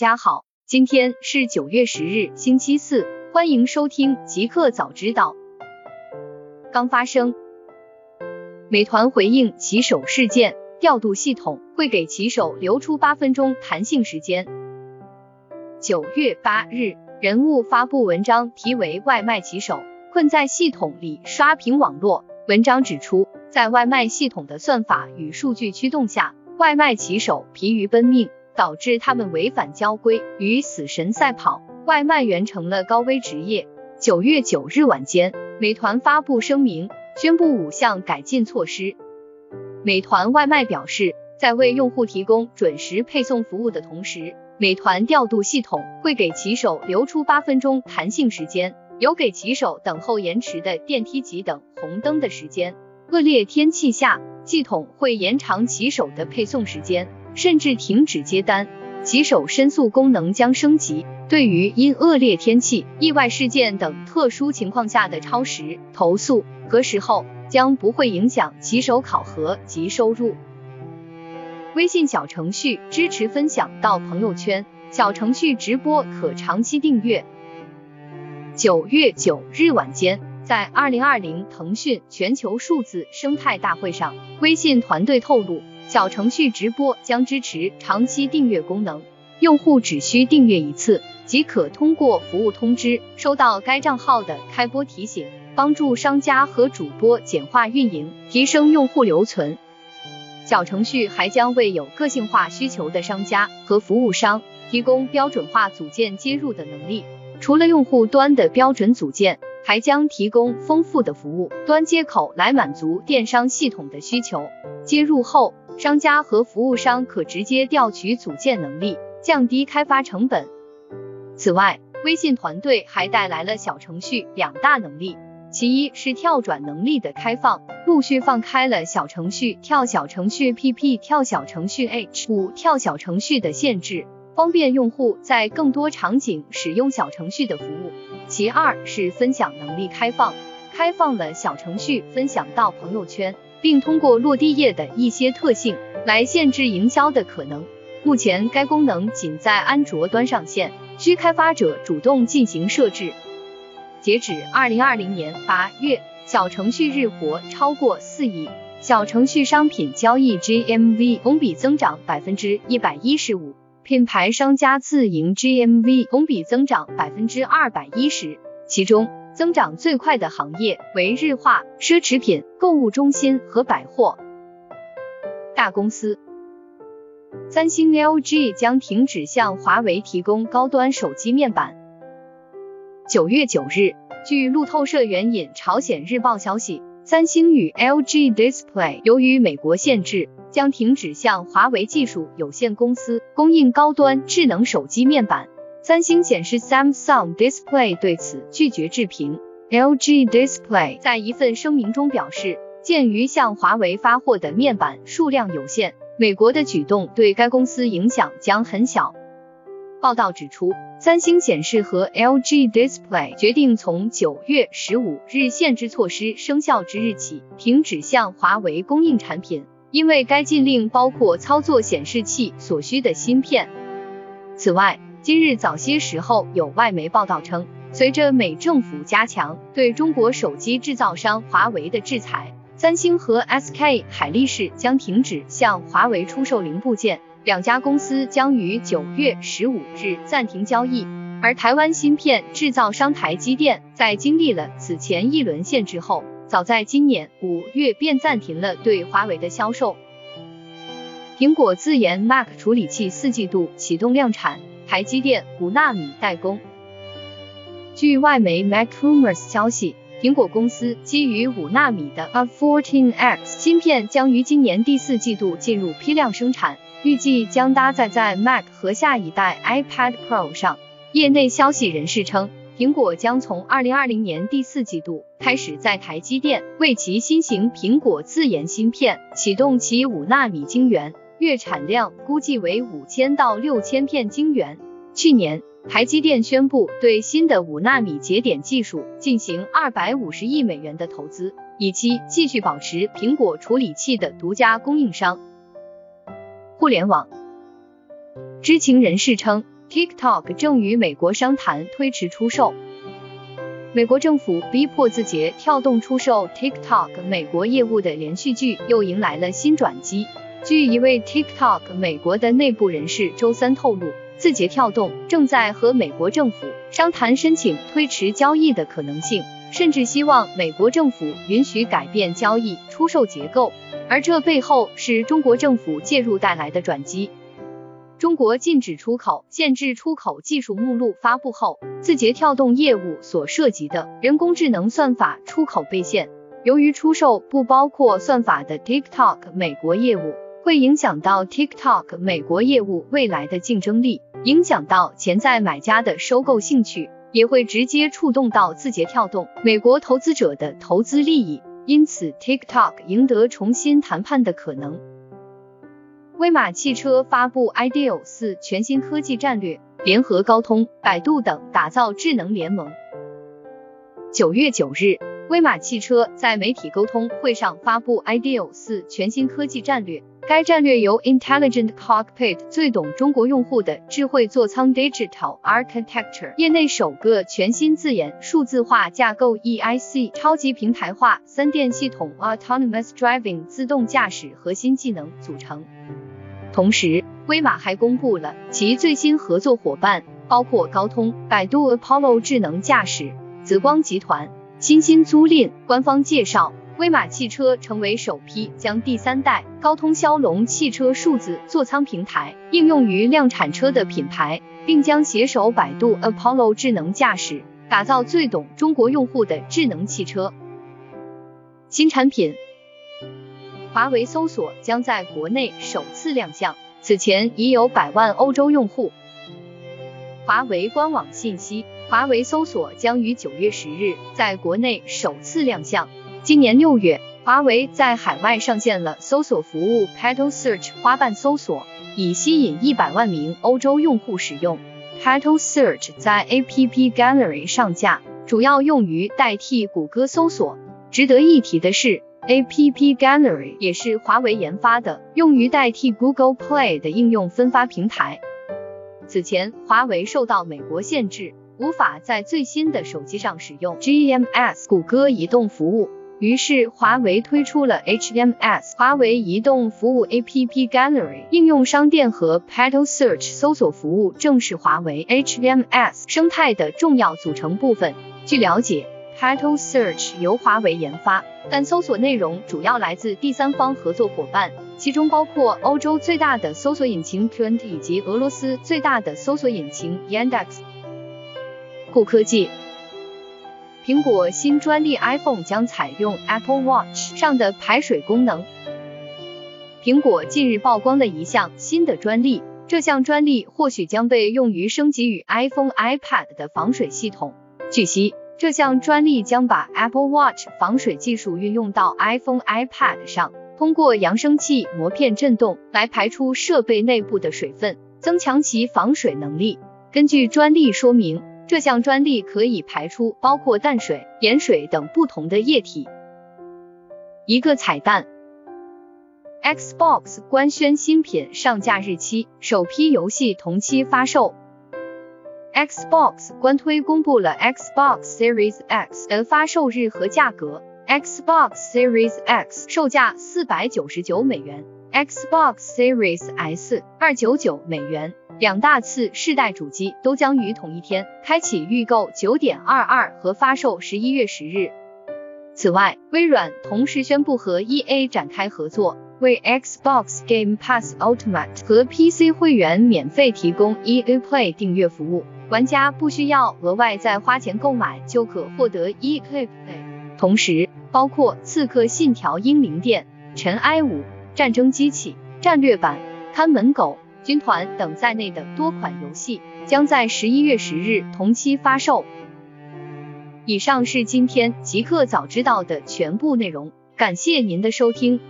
大家好，今天是九月十日，星期四，欢迎收听极客早知道。刚发生，美团回应骑手事件，调度系统会给骑手留出八分钟弹性时间。九月八日，人物发布文章，题为《外卖骑手困在系统里刷屏网络》。文章指出，在外卖系统的算法与数据驱动下，外卖骑手疲于奔命。导致他们违反交规，与死神赛跑，外卖员成了高危职业。九月九日晚间，美团发布声明，宣布五项改进措施。美团外卖表示，在为用户提供准时配送服务的同时，美团调度系统会给骑手留出八分钟弹性时间，留给骑手等候延迟的电梯及等红灯的时间。恶劣天气下，系统会延长骑手的配送时间。甚至停止接单，骑手申诉功能将升级。对于因恶劣天气、意外事件等特殊情况下的超时投诉，核实后将不会影响骑手考核及收入。微信小程序支持分享到朋友圈，小程序直播可长期订阅。九月九日晚间，在二零二零腾讯全球数字生态大会上，微信团队透露。小程序直播将支持长期订阅功能，用户只需订阅一次即可通过服务通知收到该账号的开播提醒，帮助商家和主播简化运营，提升用户留存。小程序还将为有个性化需求的商家和服务商提供标准化组件接入的能力。除了用户端的标准组件，还将提供丰富的服务端接口来满足电商系统的需求。接入后。商家和服务商可直接调取组件能力，降低开发成本。此外，微信团队还带来了小程序两大能力，其一是跳转能力的开放，陆续放开了小程序跳小程序 PP 跳小程序 H 五跳小程序的限制，方便用户在更多场景使用小程序的服务。其二是分享能力开放，开放了小程序分享到朋友圈。并通过落地页的一些特性来限制营销的可能。目前该功能仅在安卓端上线，需开发者主动进行设置。截止二零二零年八月，小程序日活超过四亿，小程序商品交易 GMV 同比增长百分之一百一十五，品牌商家自营 GMV 同比增长百分之二百一十，其中。增长最快的行业为日化、奢侈品、购物中心和百货。大公司，三星、LG 将停止向华为提供高端手机面板。九月九日，据路透社援引朝鲜日报消息，三星与 LG Display 由于美国限制，将停止向华为技术有限公司供应高端智能手机面板。三星显示 Samsung Display 对此拒绝置评。LG Display 在一份声明中表示，鉴于向华为发货的面板数量有限，美国的举动对该公司影响将很小。报道指出，三星显示和 LG Display 决定从九月十五日限制措施生效之日起停止向华为供应产品，因为该禁令包括操作显示器所需的芯片。此外，今日早些时候，有外媒报道称，随着美政府加强对中国手机制造商华为的制裁，三星和 SK 海力士将停止向华为出售零部件，两家公司将于九月十五日暂停交易。而台湾芯片制造商台积电在经历了此前一轮限制后，早在今年五月便暂停了对华为的销售。苹果自研 Mac 处理器四季度启动量产。台积电五纳米代工。据外媒 MacRumors 消息，苹果公司基于五纳米的 A14X 芯片将于今年第四季度进入批量生产，预计将搭载在 Mac 和下一代 iPad Pro 上。业内消息人士称，苹果将从二零二零年第四季度开始在台积电为其新型苹果自研芯片启动其五纳米晶圆。月产量估计为五千到六千片晶圆。去年，台积电宣布对新的五纳米节点技术进行二百五十亿美元的投资，以期继续保持苹果处理器的独家供应商。互联网知情人士称，TikTok 正与美国商谈推迟出售。美国政府逼迫字节跳动出售 TikTok 美国业务的连续剧又迎来了新转机。据一位 TikTok 美国的内部人士周三透露，字节跳动正在和美国政府商谈申请推迟交易的可能性，甚至希望美国政府允许改变交易出售结构。而这背后是中国政府介入带来的转机。中国禁止出口、限制出口技术目录发布后，字节跳动业务所涉及的人工智能算法出口被限。由于出售不包括算法的 TikTok 美国业务，会影响到 TikTok 美国业务未来的竞争力，影响到潜在买家的收购兴趣，也会直接触动到字节跳动美国投资者的投资利益，因此 TikTok 赢得重新谈判的可能。威马汽车发布 Ideal 四全新科技战略，联合高通、百度等打造智能联盟。九月九日，威马汽车在媒体沟通会上发布 Ideal 四全新科技战略，该战略由 Intelligent Cockpit 最懂中国用户的智慧座舱 Digital Architecture 业内首个全新自研数字化架构 EIC 超级平台化三电系统 Autonomous Driving 自动驾驶核心技能组成。同时，威马还公布了其最新合作伙伴，包括高通、百度、Apollo 智能驾驶、紫光集团、新兴租赁。官方介绍，威马汽车成为首批将第三代高通骁龙汽车数字座舱平台应用于量产车的品牌，并将携手百度 Apollo 智能驾驶，打造最懂中国用户的智能汽车。新产品。华为搜索将在国内首次亮相，此前已有百万欧洲用户。华为官网信息，华为搜索将于九月十日在国内首次亮相。今年六月，华为在海外上线了搜索服务 Petal Search 花瓣搜索，以吸引一百万名欧洲用户使用。Petal Search 在 App Gallery 上架，主要用于代替谷歌搜索。值得一提的是。App Gallery 也是华为研发的，用于代替 Google Play 的应用分发平台。此前，华为受到美国限制，无法在最新的手机上使用 GMS 谷歌移动服务，于是华为推出了 HMS 华为移动服务 App Gallery 应用商店和 Petal Search 搜索服务，正是华为 HMS 生态的重要组成部分。据了解。Petal Search 由华为研发，但搜索内容主要来自第三方合作伙伴，其中包括欧洲最大的搜索引擎 Trend 以及俄罗斯最大的搜索引擎 Yandex。酷科技，苹果新专利 iPhone 将采用 Apple Watch 上的排水功能。苹果近日曝光了一项新的专利，这项专利或许将被用于升级与 iPhone、iPad 的防水系统。据悉。这项专利将把 Apple Watch 防水技术运用到 iPhone、iPad 上，通过扬声器膜片振动来排出设备内部的水分，增强其防水能力。根据专利说明，这项专利可以排出包括淡水、盐水等不同的液体。一个彩蛋：Xbox 官宣新品上架日期，首批游戏同期发售。Xbox 官推公布了 Xbox Series X 的发售日和价格。Xbox Series X 售价四百九十九美元，Xbox Series S 二九九美元。两大次世代主机都将于同一天开启预购九点二二和发售十一月十日。此外，微软同时宣布和 EA 展开合作，为 Xbox Game Pass Ultimate 和 PC 会员免费提供 EA Play 订阅服务。玩家不需要额外再花钱购买就可获得 EA Play，同时包括《刺客信条：英灵殿》、《尘埃五：战争机器》、战略版、看门狗、军团等在内的多款游戏将在十一月十日同期发售。以上是今天极客早知道的全部内容，感谢您的收听。